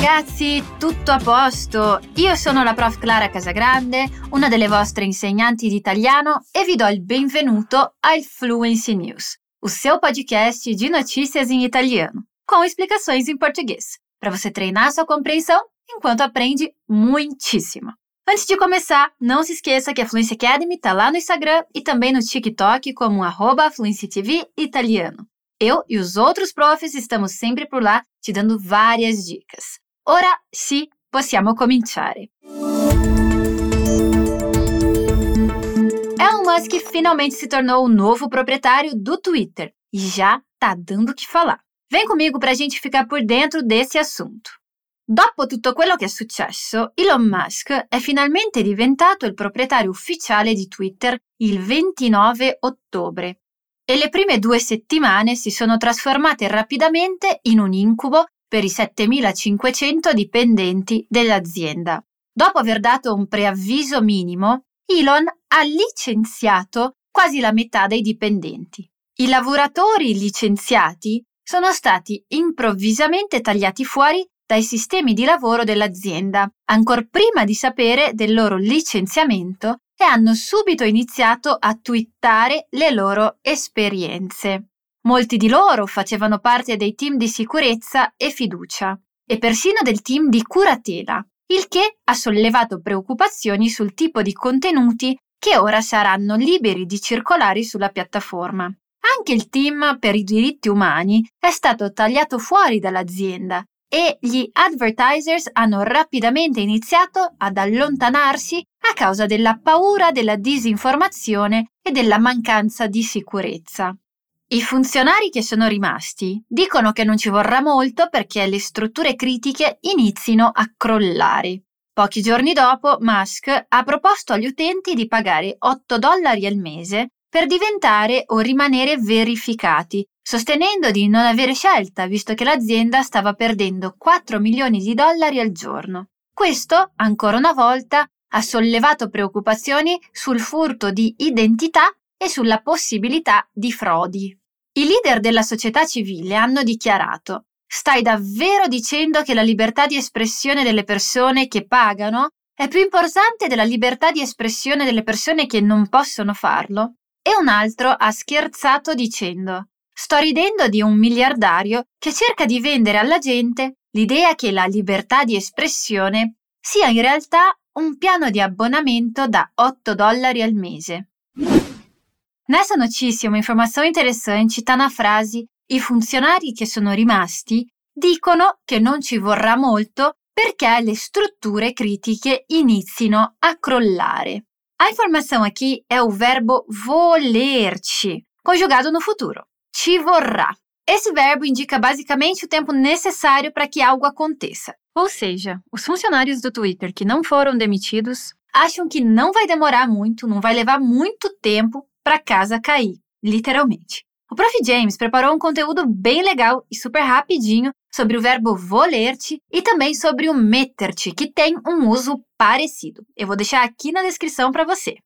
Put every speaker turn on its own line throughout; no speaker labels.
ragazzi, tutto a posto. Io sono la prof Clara Casagrande, una delle vostre insegnanti di italiano e vi do il benvenuto al Fluency News, o seu podcast de notícias em italiano, com explicações em português, para você treinar sua compreensão enquanto aprende muitíssimo. Antes de começar, não se esqueça que a Fluency Academy está lá no Instagram e também no TikTok como arroba Italiano. Eu e os outros profs estamos sempre por lá te dando várias dicas. Ora sì, possiamo cominciare. Elon Musk finalmente se tornou o novo proprietário do Twitter e já tá dando o que falar. Vem comigo para a gente ficar por dentro desse assunto. Dopo tutto quello che è successo, Elon Musk è finalmente diventato il proprietario ufficiale di Twitter il 29 ottobre e le prime due settimane si sono trasformate rapidamente in un incubo per i 7500 dipendenti dell'azienda. Dopo aver dato un preavviso minimo, Elon ha licenziato quasi la metà dei dipendenti. I lavoratori licenziati sono stati improvvisamente tagliati fuori dai sistemi di lavoro dell'azienda, ancor prima di sapere del loro licenziamento e hanno subito iniziato a twittare le loro esperienze. Molti di loro facevano parte dei team di sicurezza e fiducia e persino del team di curatela, il che ha sollevato preoccupazioni sul tipo di contenuti che ora saranno liberi di circolare sulla piattaforma. Anche il team per i diritti umani è stato tagliato fuori dall'azienda e gli advertisers hanno rapidamente iniziato ad allontanarsi a causa della paura della disinformazione e della mancanza di sicurezza. I funzionari che sono rimasti dicono che non ci vorrà molto perché le strutture critiche inizino a crollare. Pochi giorni dopo, Musk ha proposto agli utenti di pagare 8 dollari al mese per diventare o rimanere verificati sostenendo di non avere scelta visto che l'azienda stava perdendo 4 milioni di dollari al giorno. Questo, ancora una volta, ha sollevato preoccupazioni sul furto di identità e sulla possibilità di frodi. I leader della società civile hanno dichiarato Stai davvero dicendo che la libertà di espressione delle persone che pagano è più importante della libertà di espressione delle persone che non possono farlo? E un altro ha scherzato dicendo Sto ridendo di un miliardario che cerca di vendere alla gente l'idea che la libertà di espressione sia in realtà un piano di abbonamento da 8 dollari al mese. Nessa notícia, uma informação interessante está na frase: I funzionari che sono rimasti dicono che non ci vorrà molto perché le strutture critiche inizino a crollare. A informação aqui é o verbo volerci, conjugado no futuro. Ci vorrà. Esse verbo indica basicamente o tempo necessário para que algo aconteça. Ou seja, os funcionários do Twitter que não foram demitidos acham que não vai demorar muito, não vai levar muito tempo para casa cair, literalmente. O Prof. James preparou um conteúdo bem legal e super rapidinho sobre o verbo voler-te e também sobre o meter-te, que tem um uso parecido. Eu vou deixar aqui na descrição para você.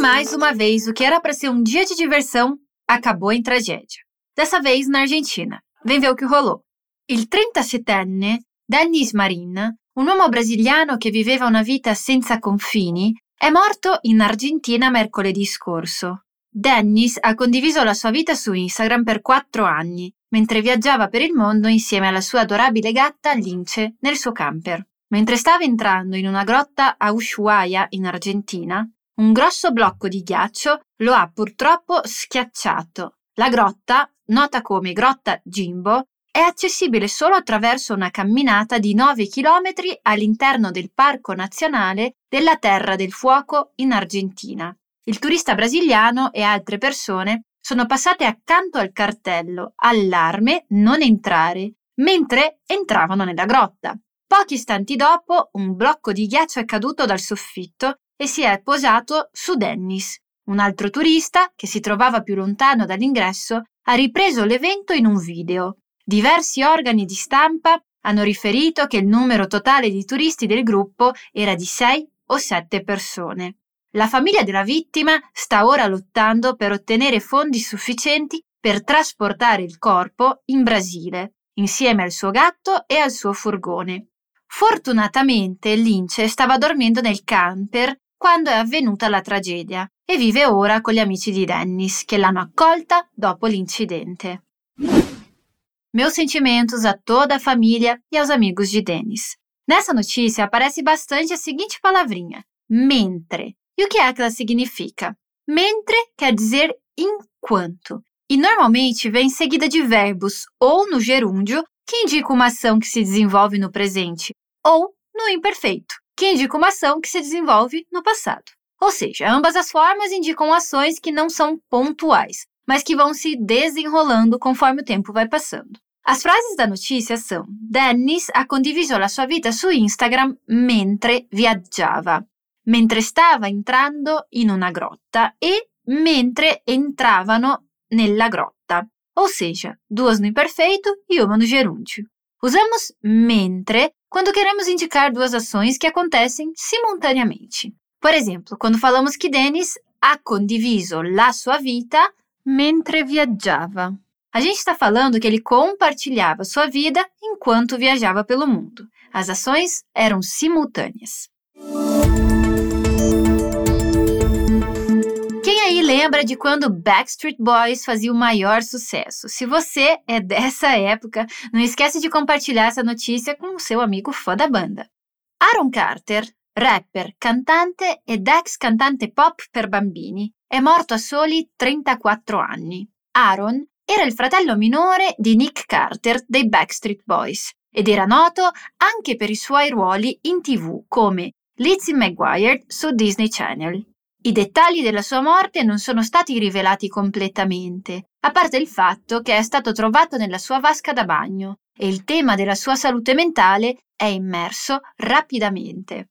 mais uma vez, o que era para ser um dia de diversão acabou em tragédia. Dessa vez na Argentina. Vem ver o que rolou. Il 37enne Dennis Marin, un uomo brasiliano che viveva una vita senza confini, è morto in Argentina mercoledì scorso. Dennis ha condiviso la sua vita su Instagram per quattro anni, mentre viaggiava per il mondo insieme alla sua adorabile gatta Lince nel suo camper. Mentre stava entrando in una grotta a Ushuaia, in Argentina, un grosso blocco di ghiaccio lo ha purtroppo schiacciato. La grotta, nota come Grotta Jimbo, è accessibile solo attraverso una camminata di 9 km all'interno del Parco Nazionale della Terra del Fuoco in Argentina. Il turista brasiliano e altre persone sono passate accanto al cartello Allarme non entrare mentre entravano nella grotta. Pochi istanti dopo un blocco di ghiaccio è caduto dal soffitto e si è posato su Dennis. Un altro turista, che si trovava più lontano dall'ingresso, ha ripreso l'evento in un video. Diversi organi di stampa hanno riferito che il numero totale di turisti del gruppo era di 6 o 7 persone. La famiglia della vittima sta ora lottando per ottenere fondi sufficienti per trasportare il corpo in Brasile, insieme al suo gatto e al suo furgone. Fortunatamente Lynch stava dormendo nel camper quando è avvenuta la tragedia e vive ora con gli amici di Dennis che l'hanno accolta dopo l'incidente. Meus sentimentos a toda a família e aos amigos de Dennis. Nessa notícia aparece bastante a seguinte palavrinha, mentre. E o que é que ela significa? Mentre quer dizer enquanto, e normalmente vem seguida de verbos ou no gerúndio, que indica uma ação que se desenvolve no presente, ou no imperfeito, que indica uma ação que se desenvolve no passado. Ou seja, ambas as formas indicam ações que não são pontuais, mas que vão se desenrolando conforme o tempo vai passando. As frases da notícia são: Dennis ha condiviso la sua vita su Instagram mentre viaggiava, mentre stava entrando in una grotta e mentre entravano nella grotta, ou seja, duas no imperfeito e uma no gerúndio. Usamos mentre quando queremos indicar duas ações que acontecem simultaneamente. Por exemplo, quando falamos que Dennis ha condiviso la sua vita mentre viaggiava. A gente está falando que ele compartilhava sua vida enquanto viajava pelo mundo. As ações eram simultâneas. Quem aí lembra de quando Backstreet Boys fazia o maior sucesso? Se você é dessa época, não esquece de compartilhar essa notícia com o seu amigo fã da banda. Aaron Carter, rapper, cantante ed ex cantante pop per bambini, è morto a soli 34 anni. Aaron era il fratello minore di Nick Carter dei Backstreet Boys ed era noto anche per i suoi ruoli in tv come Lizzie McGuire su Disney Channel. I dettagli della sua morte non sono stati rivelati completamente, a parte il fatto che è stato trovato nella sua vasca da bagno e il tema della sua salute mentale è immerso rapidamente.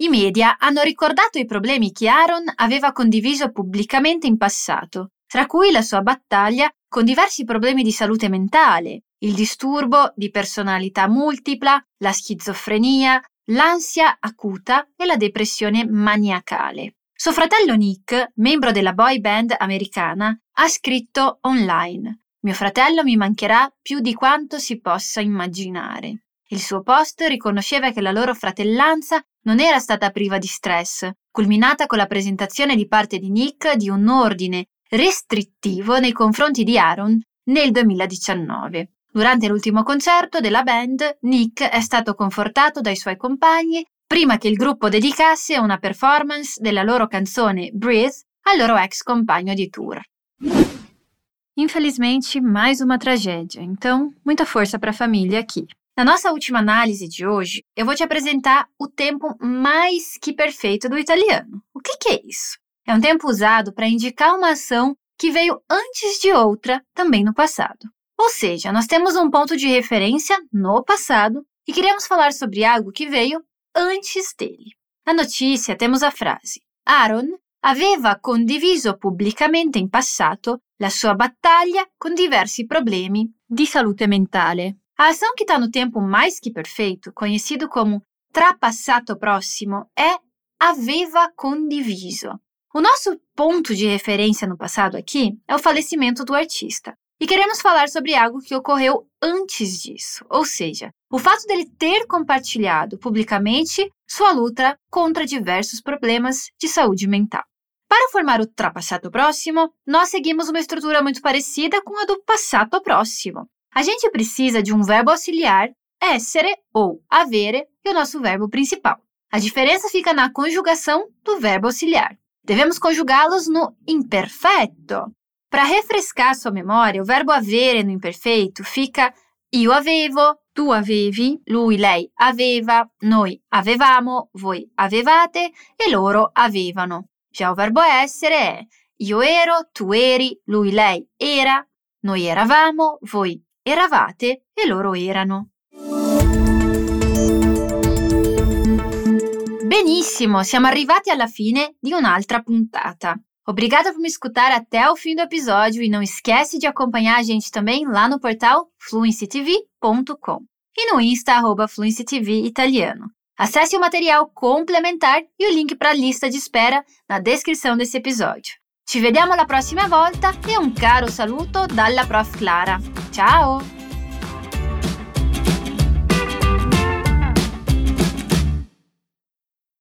I media hanno ricordato i problemi che Aaron aveva condiviso pubblicamente in passato, tra cui la sua battaglia con diversi problemi di salute mentale, il disturbo di personalità multipla, la schizofrenia, l'ansia acuta e la depressione maniacale. Suo fratello Nick, membro della boy band americana, ha scritto online Mio fratello mi mancherà più di quanto si possa immaginare. Il suo post riconosceva che la loro fratellanza non era stata priva di stress, culminata con la presentazione di parte di Nick di un ordine restrittivo nei confronti di Aaron nel 2019. Durante l'ultimo concerto della band, Nick è stato confortato dai suoi compagni prima che il gruppo dedicasse una performance della loro canzone Breathe al loro ex compagno di tour. Infelizmente, mais uma tragédia, então muita força para a família aqui. Na nossa última análise de hoje, eu vou te apresentar o tempo mais que perfeito do italiano. O que, que é isso? É um tempo usado para indicar uma ação que veio antes de outra também no passado. Ou seja, nós temos um ponto de referência no passado e queremos falar sobre algo que veio antes dele. Na notícia temos a frase: Aaron aveva condiviso pubblicamente in passato la sua battaglia con diversi problemi di salute mentale. A ação que está no tempo mais que perfeito, conhecido como trapassato próximo, é aveva condiviso. O nosso ponto de referência no passado aqui é o falecimento do artista. E queremos falar sobre algo que ocorreu antes disso, ou seja, o fato dele ter compartilhado publicamente sua luta contra diversos problemas de saúde mental. Para formar o trapassato próximo, nós seguimos uma estrutura muito parecida com a do passato próximo. A gente precisa de um verbo auxiliar, essere ou avere, e o nosso verbo principal. A diferença fica na conjugação do verbo auxiliar. Devemos conjugá-los no imperfeito. Para refrescar sua memória, o verbo avere no imperfeito fica io avevo, tu avevi, lui, lei aveva, noi avevamo, voi avevate e loro avevano. Già o verbo essere è io ero, tu eri, lui, lei era, noi eravamo, voi eravate e loro erano. Benissimo, siamo arrivati alla fine di un'altra puntata. Obrigada por me escutar até o fim do episódio e não esquece de acompanhar a gente também lá no portal fluencytv.com e no Insta arroba fluencytv italiano. Acesse o material complementar e o link para a lista de espera na descrição desse episódio. Ci vediamo la prossima volta e un caro saluto dalla prof Clara. Ciao!